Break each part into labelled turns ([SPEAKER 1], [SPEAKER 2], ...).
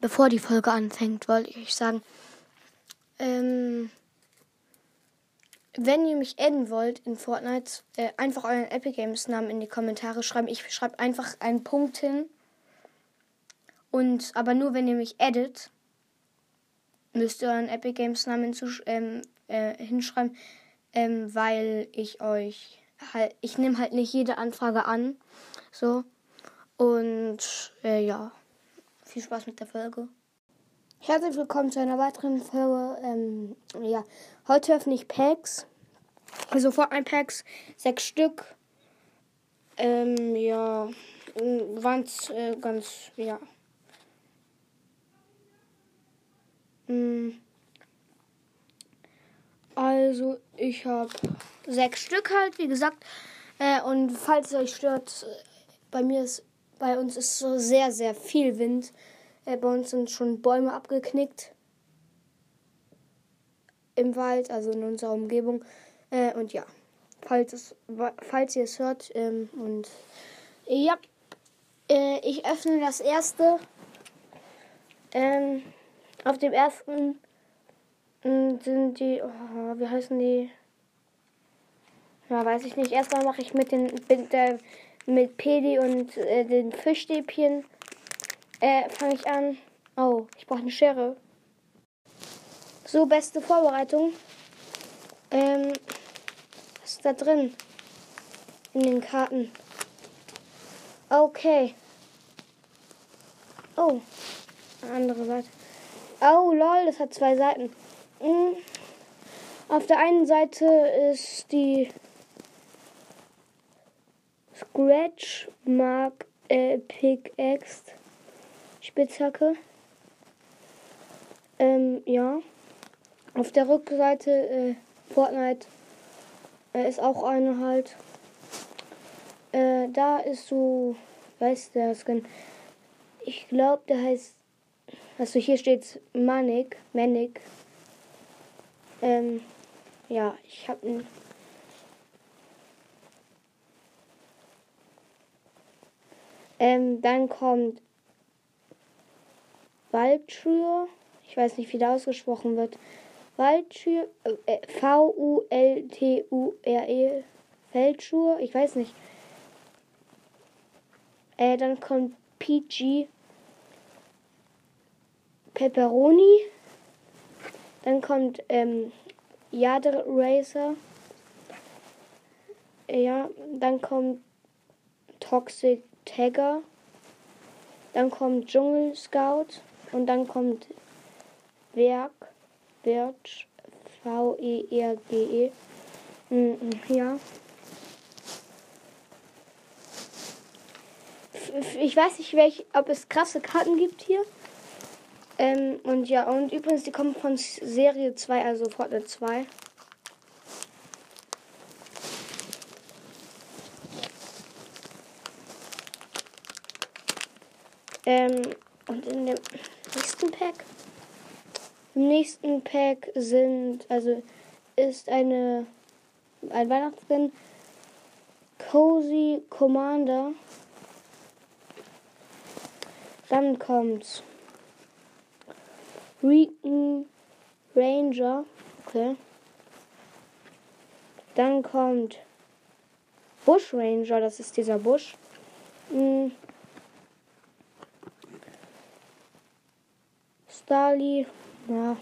[SPEAKER 1] bevor die Folge anfängt, wollte ich euch sagen, ähm, wenn ihr mich adden wollt in Fortnite, äh, einfach euren Epic Games Namen in die Kommentare schreiben. Ich schreibe einfach einen Punkt hin. Und aber nur wenn ihr mich addet, müsst ihr euren Epic Games Namen ähm, äh, hinschreiben, ähm, weil ich euch halt, ich nehme halt nicht jede Anfrage an, so und äh, ja, viel Spaß mit der Folge. Herzlich willkommen zu einer weiteren Folge. Ähm, ja, heute öffne ich Packs. Also Fortnite-Packs, sechs Stück. Ähm, ja, waren äh, ganz, ja. Hm. Also, ich habe sechs Stück halt, wie gesagt. Äh, und falls es euch stört, bei mir ist, bei uns ist so sehr, sehr viel Wind. Äh, bei uns sind schon Bäume abgeknickt im Wald, also in unserer Umgebung. Äh, und ja, falls, es, falls ihr es hört. Ähm, und ja, äh, ich öffne das erste. Ähm, auf dem ersten äh, sind die, oh, wie heißen die? Ja, weiß ich nicht. Erstmal mache ich mit den mit, der, mit Pedi und äh, den Fischstäbchen äh, fange ich an. Oh, ich brauche eine Schere. So, beste Vorbereitung. Ähm, was ist da drin? In den Karten. Okay. Oh, andere Seite. Oh, lol, das hat zwei Seiten. Mhm. Auf der einen Seite ist die Scratch Mark äh, Pickaxe Spitzhacke. Ähm, ja. Auf der Rückseite äh, Fortnite äh, ist auch eine halt. Äh, da ist so, weiß der Skin. Ich glaube, der heißt. Also hier steht Manik, Manik. Ähm, ja, ich habe einen. Ähm, dann kommt Waldschür. Ich weiß nicht, wie der ausgesprochen wird. Waldschür. Äh, V-U-L-T-U-R-E. Feldschuhe. Ich weiß nicht. Äh, dann kommt PG. Pepperoni. Dann kommt ähm, Yard Racer. Ja, dann kommt Toxic Tagger. Dann kommt Dschungel Scout. Und dann kommt Werk. Birch. V-E-R-G-E. -E. Mm, ja. Ich weiß nicht, welch, ob es krasse Karten gibt hier. Ähm, und ja, und übrigens, die kommen von Serie 2, also Fortnite 2. Ähm, und in dem nächsten Pack. Im nächsten Pack sind, also ist eine ein Weihnachtsskin Cozy Commander. Dann kommt Recon Ranger. Okay. Dann kommt Bush Ranger, das ist dieser Busch. Starly, ja.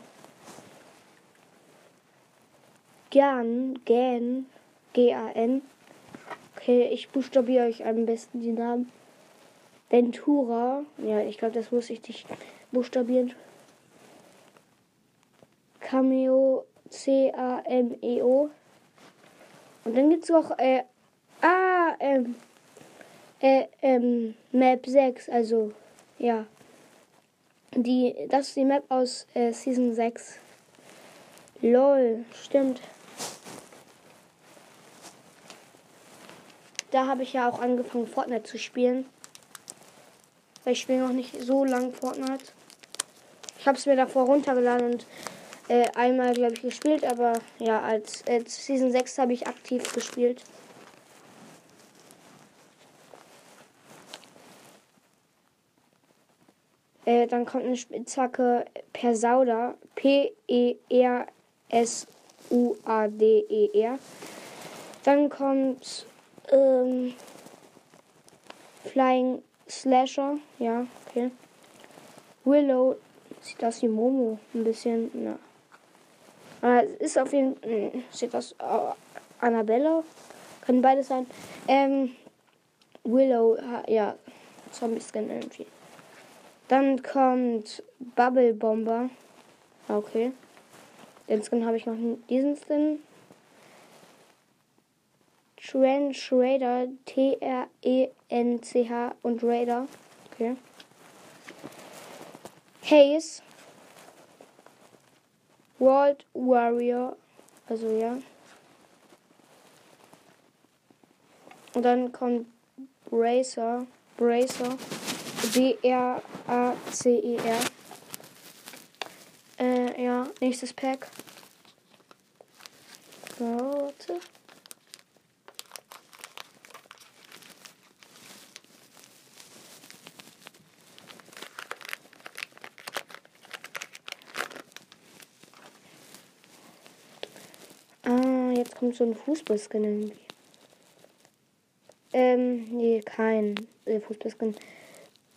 [SPEAKER 1] Gan, Gan, G-A-N. Okay, ich buchstabiere euch am besten die Namen. Ventura, ja, ich glaube, das muss ich nicht buchstabieren. Cameo C-A-M-E-O. Und dann gibt es noch äh, ah, ähm, äh, ähm, Map 6, also ja. Die, das ist die Map aus äh, Season 6. Lol, stimmt. Da habe ich ja auch angefangen, Fortnite zu spielen. Weil ich spiele noch nicht so lang Fortnite. Ich habe es mir davor runtergeladen und äh, einmal, glaube ich, gespielt, aber ja, als, als Season 6 habe ich aktiv gespielt. Äh, dann kommt eine Spitzhacke Persauda. P-E-R-S-U-A-D-E-R. -E dann kommt ähm, Flying Slasher. Ja, okay. Willow. Sieht aus wie Momo. Ein bisschen. Na. Aber ist auf jeden Fall. Sieht aus. Uh, Annabella. Können beides sein. Ähm, Willow. Ja. Zombie-Skin irgendwie. Dann kommt Bubble Bomber. Okay. Den Skin habe ich noch. Diesen Skin. Trench Raider. T-R-E-N-C-H und Raider. Okay. Haze. World Warrior. Also ja. Und dann kommt Bracer. Bracer. B-R-A-C-E-R. Äh, ja, nächstes Pack. Warte. Ah, jetzt kommt so ein Fußballskin irgendwie. Ähm, nee, kein äh, Fußballskin.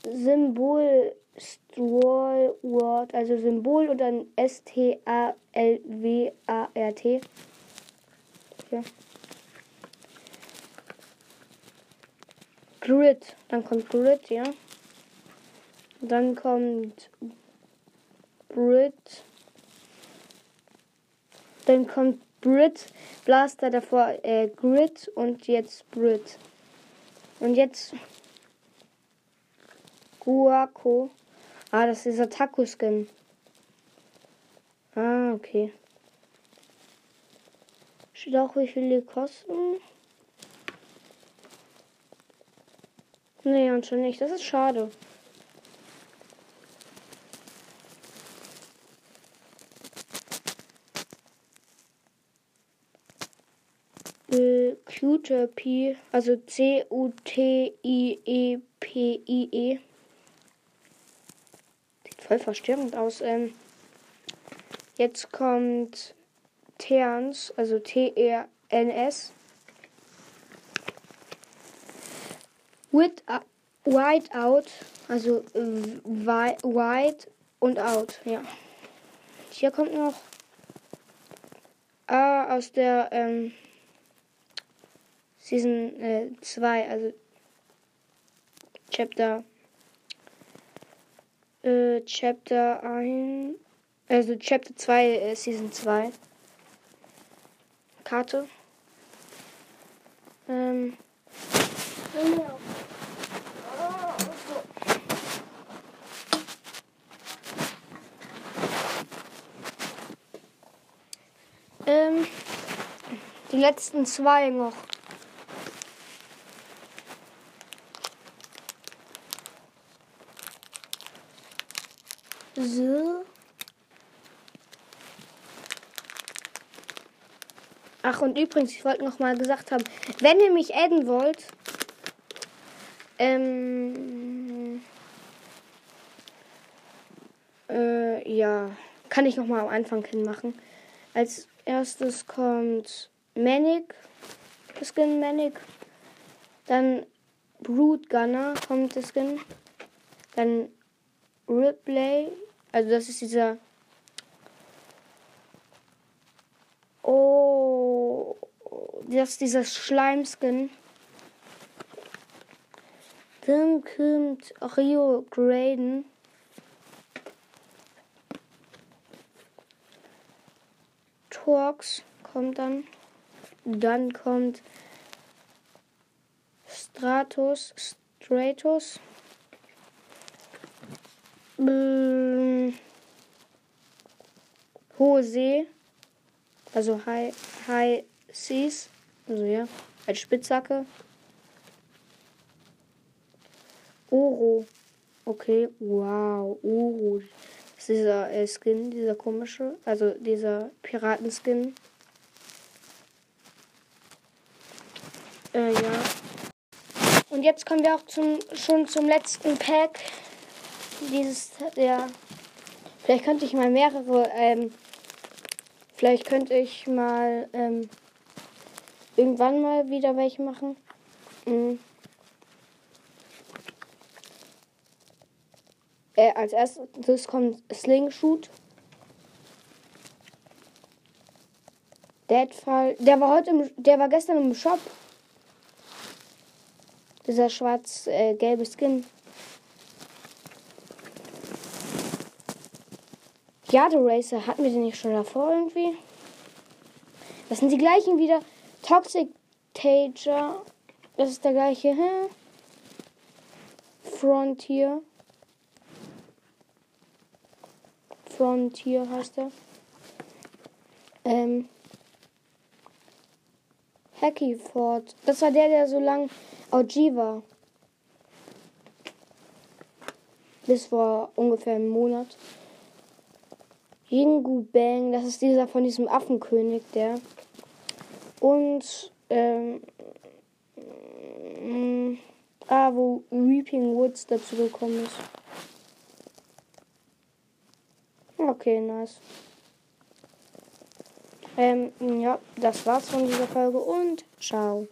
[SPEAKER 1] Symbol Stroll Word, also Symbol und dann S-T-A-L-W-A-R-T. Ja. Grid, dann kommt Grid, ja. Dann kommt Brit. Dann kommt Brit, Blaster davor äh, Grid und jetzt Brit. Und jetzt Guaco. Ah, das ist dieser Taco-Skin. Ah, okay. Steht auch, wie viel die kosten? Nee, anscheinend nicht. Das ist schade. Äh, Cutie, also C-U-T-I-E-P-I-E. -E. Sieht voll verstörend aus. Ähm, jetzt kommt Terns, also T-E-R-N-S. With, uh, white out, also äh, white und out, ja. Hier kommt noch A aus der ähm, Season 2, äh, also Chapter äh, Chapter 1, also Chapter 2, äh, Season 2. Karte. Ähm. Ähm, die letzten zwei noch. So. Ach, und übrigens, ich wollte noch mal gesagt haben, wenn ihr mich adden wollt, ähm, äh, ja, kann ich noch mal am Anfang hin machen. Als erstes kommt Manic, das Skin Manic. Dann Brood Gunner kommt das Skin. Dann Ripley, also das ist dieser. Oh, das ist dieser Schleimskin. Dann kommt Rio Graden. Torx kommt dann. Dann kommt Stratos, Stratos. Hohe See. Also High, High Seas. Also ja, als Spitzhacke. Oro. Okay, wow, Oro. Das ist dieser äh, Skin, dieser komische, also dieser Piratenskin. Äh, ja. Und jetzt kommen wir auch zum, schon zum letzten Pack. dieses, ja. Vielleicht könnte ich mal mehrere, ähm, vielleicht könnte ich mal, ähm, irgendwann mal wieder welche machen. Mhm. Äh, als erstes kommt Slingshoot. Deadfall. Der war heute im, der war gestern im Shop. Dieser schwarz-gelbe äh, Skin. Yard Racer hatten wir den nicht schon davor irgendwie? Das sind die gleichen wieder. Toxic Tager. Das ist der gleiche. Hä? Frontier. Frontier heißt er. Ähm. Hacky Ford. Das war der, der so lang OG war. Bis vor ungefähr einem Monat. Jingu Bang, das ist dieser von diesem Affenkönig, der. Und, ähm, mm, ah, wo Reaping Woods dazu gekommen ist. Okay, nice. Ähm, ja, das war's von dieser Folge und ciao.